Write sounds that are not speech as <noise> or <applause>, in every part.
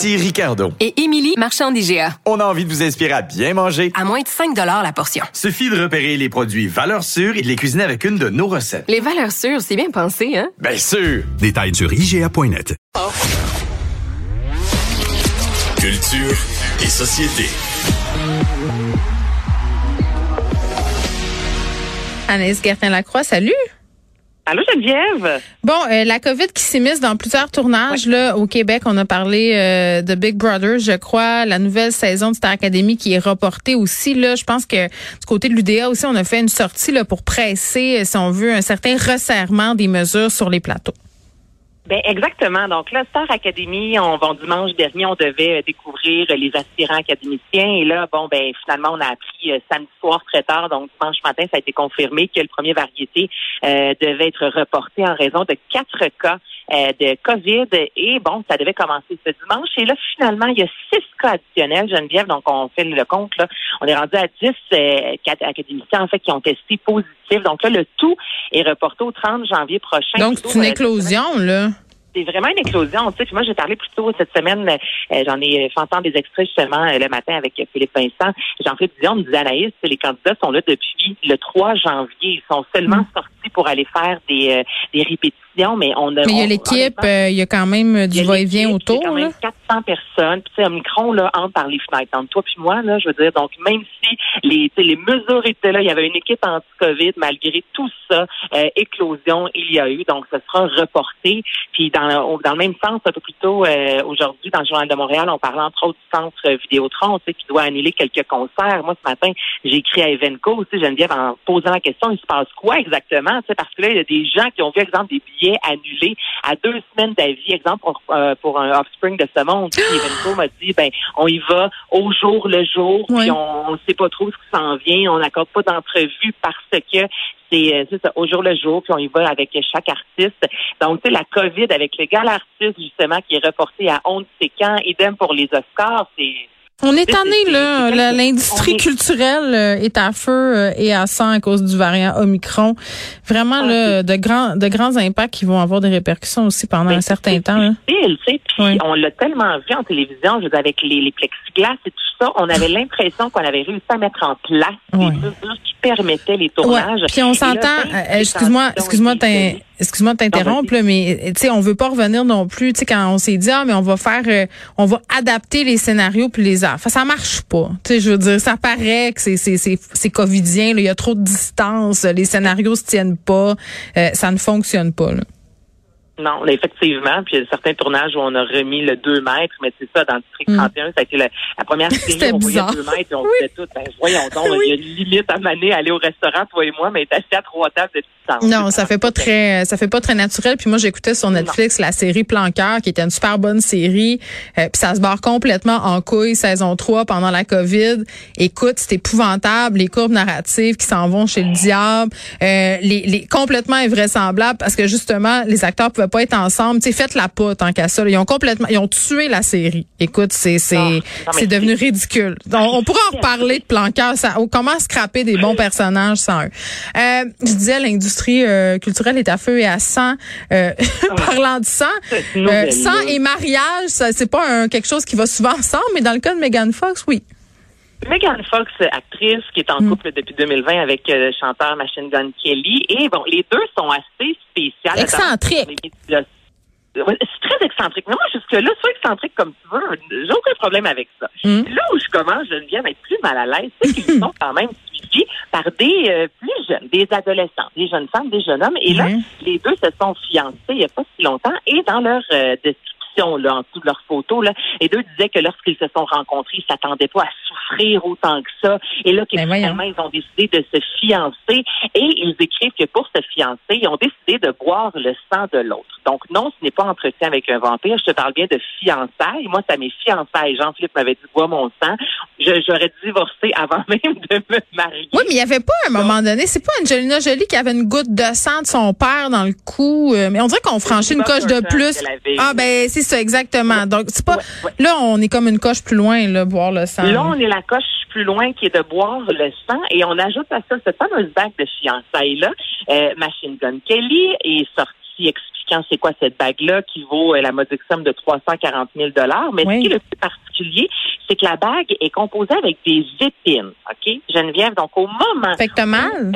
Ici Ricardo. Et Émilie, marchand d'IGA. On a envie de vous inspirer à bien manger. À moins de 5 la portion. Suffit de repérer les produits valeurs sûres et de les cuisiner avec une de nos recettes. Les valeurs sûres, c'est bien pensé, hein? Bien sûr! Détails sur IGA.net. Culture et société. Anaïs Gertin-Lacroix, salut! Allô Geneviève? Bon, euh, la COVID qui s'immisce dans plusieurs tournages là au Québec, on a parlé euh, de Big Brother, je crois, la nouvelle saison de Star Academy qui est reportée aussi là, je pense que du côté de l'UDA aussi on a fait une sortie là pour presser si on veut un certain resserrement des mesures sur les plateaux. Ben exactement. Donc là, Star Academy, on bon dimanche dernier, on devait euh, découvrir les aspirants académiciens et là, bon ben finalement, on a appris euh, samedi soir très tard, donc dimanche matin, ça a été confirmé que le premier variété euh, devait être reporté en raison de quatre cas de COVID et bon, ça devait commencer ce dimanche et là finalement, il y a six cas additionnels, Geneviève, donc on fait le compte là, on est rendu à dix académiciens en fait qui ont testé positif. Donc là, le tout est reporté au 30 janvier prochain. Donc c'est une éclosion là c'est vraiment une éclosion. Tu sais, moi, j'ai parlé plus tôt cette semaine, euh, j'en ai fait entendre des extraits justement euh, le matin avec Philippe Vincent. Jean-Philippe Dion me disait, Anaïs, les candidats sont là depuis le 3 janvier. Ils sont seulement mm. sortis pour aller faire des, euh, des répétitions, mais on a... Mais il y a l'équipe, il y a quand même du va-et-vient autour. Il y a quand même 400 personnes. Puis, tu sais, Omicron, là, entre par les fenêtres. Entre toi puis moi, là, je veux dire, donc même si les, les mesures étaient là, il y avait une équipe anti-COVID, malgré tout ça, éclosion, il y a eu. Donc, ça sera reporté. Puis, dans, dans le même sens, un peu plus tôt euh, aujourd'hui, dans le Journal de Montréal, on parlait entre autres du centre Vidéotron, tu sais, qui doit annuler quelques concerts. Moi, ce matin, j'ai écrit à Evenco, aussi Geneviève, en posant la question, il se passe quoi exactement? Tu sais, parce que là, il y a des gens qui ont vu, exemple, des billets annulés à deux semaines d'avis, exemple, pour, euh, pour un offspring de ce monde. Evenco m'a dit, ben, on y va au jour le jour, puis on ne sait pas trop ce qui s'en vient, on n'accorde pas d'entrevue parce que euh, c'est ça, au jour le jour, puis on y va avec chaque artiste. Donc, tu sais, la COVID avec le gal artiste, justement, qui est reporté à 11 séquents, idem pour les Oscars, c'est on est tanné, là. L'industrie culturelle euh, est à feu euh, et à sang à cause du variant Omicron. Vraiment, là, de grands, de grands impacts qui vont avoir des répercussions aussi pendant un certain temps. On l'a tellement vu en télévision, avec les, les plexiglas et tout ça, on avait l'impression qu'on avait réussi à mettre en place des mesures qui permettaient les tournages. Puis on s'entend, excuse-moi, excuse-moi, excuse-moi de t'interrompre, mais tu sais, on veut pas revenir non plus, tu sais, quand on s'est dit, ah, mais on va faire, euh, on va adapter les scénarios puis les arts. Enfin, ça marche pas. Tu sais, je veux dire, ça paraît que c'est, c'est, c'est, c'est covidien, il y a trop de distance, les scénarios se tiennent pas, euh, ça ne fonctionne pas, là. Non, effectivement. Puis il y a certains tournages où on a remis le 2 mètres, mais c'est ça, dans le district 31, mm. ça a été la, première <laughs> série on voyait 2 mètres et on disait tout, ben, voyons donc, <laughs> il y a une limite à maner, aller au restaurant, toi et moi, mais être assis à trois tables de distance. Non, ça fait pas très, ça fait pas très naturel. Puis moi, j'écoutais sur Netflix la série Plan Cœur, qui était une super bonne série. Euh, puis ça se barre complètement en couille, saison 3, pendant la COVID. Écoute, c'est épouvantable, les courbes narratives qui s'en vont chez le diable, euh, les, les complètement invraisemblables parce que justement, les acteurs pouvaient pas être ensemble. Tu faites la pas tant qu'à ça. Ils ont complètement, ils ont tué la série. Écoute, c'est c'est c'est devenu ridicule. On, pourra en reparler de Planqueur. Ça, comment scraper des bons personnages sans eux. Euh, je disais l'industrie euh, culturelle est à feu et à sang. Euh, <laughs> <laughs> parlant de sang, euh, sang et mariage, c'est pas un, quelque chose qui va souvent ensemble, mais dans le cas de Megan Fox, oui. Megan Fox, actrice qui est en mm. couple depuis 2020 avec le euh, chanteur Machine Gun Kelly. Et bon, les deux sont assez spéciales. Excentriques. C'est très excentrique. Mais moi, jusque-là, sois excentrique comme tu veux. J'ai aucun problème avec ça. Mm. Là où je commence, je viens d'être plus mal à l'aise, c'est qu'ils <laughs> sont quand même suivis par des euh, plus jeunes, des adolescents, des jeunes femmes, des jeunes hommes. Et là, mm. les deux se sont fiancés il n'y a pas si longtemps. Et dans leur euh, description, là, en dessous de leurs photos. Là. Et deux disaient que lorsqu'ils se sont rencontrés, ils s'attendaient pas à souffrir autant que ça. Et là, Ben finalement, ils ont décidé de se fiancer. Et ils écrivent que pour se fiancer, ils ont décidé de boire le sang de l'autre. Donc non, ce n'est pas entretien avec un vampire. Je te parle bien de fiançailles. Moi, ça m'est fiançailles. Jean-Philippe m'avavait dit bois mon sang. J'aurais divorcé avant <laughs> même de me marier. Oui, mais il n'y avait pas à un moment donné, c'est pas Angelina Jolie qui avait une goutte de sang de son père dans le cou, euh, mais on dirait qu'on franchit une coche de plus. Ah ben c'est ça exactement. Donc c'est pas Ouais, ouais. là on est comme une coche plus loin là boire le sang. Là, on est la coche plus loin qui est de boire le sang et on ajoute à ça cette fameuse bague de fiançailles-là. Euh, Machine Gun Kelly est expliquant c'est quoi cette bague-là qui vaut euh, la modique somme de 340 000 Mais Oui. ce qui est le plus particulier, c'est que la bague est composée avec des épines. OK? Geneviève, donc au moment mal?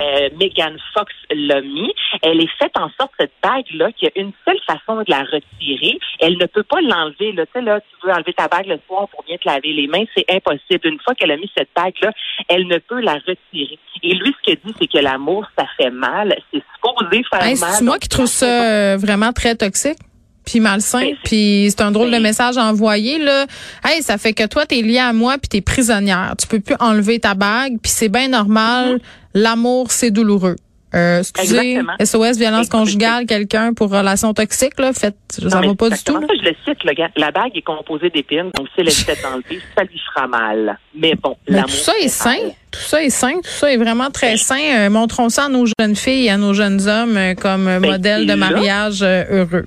euh, Megan Fox l'a mis. Elle est faite en sorte, cette bague-là, qu'il y a une seule façon de la retirer. Elle ne peut pas l'enlever. Là. Tu sais, là, tu veux enlever ta bague le soir pour bien te laver les mains, c'est impossible. Une fois qu'elle a mis cette bague-là, elle ne peut la retirer. Et lui, ce qu'il dit, c'est que l'amour, ça fait mal. C'est supposé faire Hey, mal. c'est moi qui trouve ça euh, vraiment très toxique. Puis malsain, c'est- puis c'est un drôle de message à envoyer là. Hey, ça fait que toi t'es lié à moi puis t'es prisonnière. Tu peux plus enlever ta bague, puis c'est bien normal. L'amour c'est douloureux. Euh, excusez, Exactement. SOS violence Exactement. conjugale, quelqu'un pour relation toxique là, fait ça va pas du tout. ça, je le cite, le gars. La bague est composée d'épines, donc si elle est enlevée, ça lui fera mal. Mais bon, Mais l'amour tout ça est fait sain, mal. tout ça est sain, tout ça est vraiment très sain. Euh, montrons ça à nos jeunes filles et à nos jeunes hommes euh, comme Ben, modèle de mariage euh, heureux.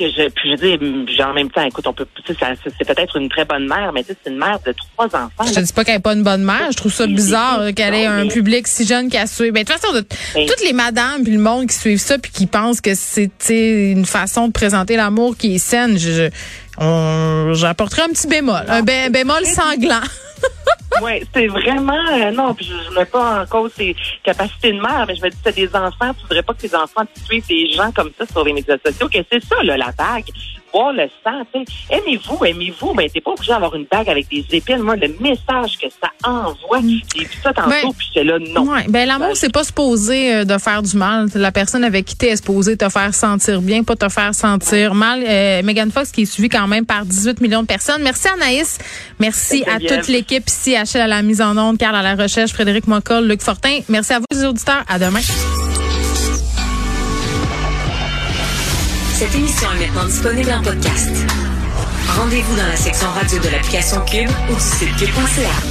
Que je, puis je dis, genre, en même temps, écoute, on peut, tu sais, ça- c'est peut-être une très bonne mère, mais tu sais, c'est une mère de trois enfants. Je te dis pas qu'elle n'est pas une bonne mère. Je trouve ça bizarre qu'elle ait un mais- public si jeune qui a suivi. Ben, de toute façon, de- toutes les madames puis le monde qui suivent ça puis qui pensent que c'est une façon de présenter l'amour qui est saine, je, je- on- j'apporterai un petit bémol. Un bé- bémol sanglant. <laughs> Ouais, c'est vraiment, euh, non, puis je, je mets pas en cause ses capacités de mère, mais je me dis, t'as des enfants, tu voudrais pas que tes enfants suivent des gens comme ça sur les médias sociaux, que c'est ça, là, la bague. Boire le sang. Aimez-vous, aimez-vous, mais t'es pas obligé d'avoir une bague avec des épines. Moi, le message que ça envoie, j'ai vu ça tantôt, Ben, puis j'étais là, non. Ouais, ben l'amour c'est pas supposé euh, de faire du mal. La personne avec qui t'es est supposée te faire sentir bien, pas te faire sentir mal. Euh, Megan Fox qui est suivie quand même par 18 millions de personnes. Merci Anaïs. Merci à toute l'équipe ici, Achille à la mise en onde, Carl à la recherche, Frédéric Mocol, Luc Fortin. Merci à vous les auditeurs. À demain. Cette émission est maintenant disponible en podcast. Rendez-vous dans la section radio de l'application Cube ou du site cube.ca.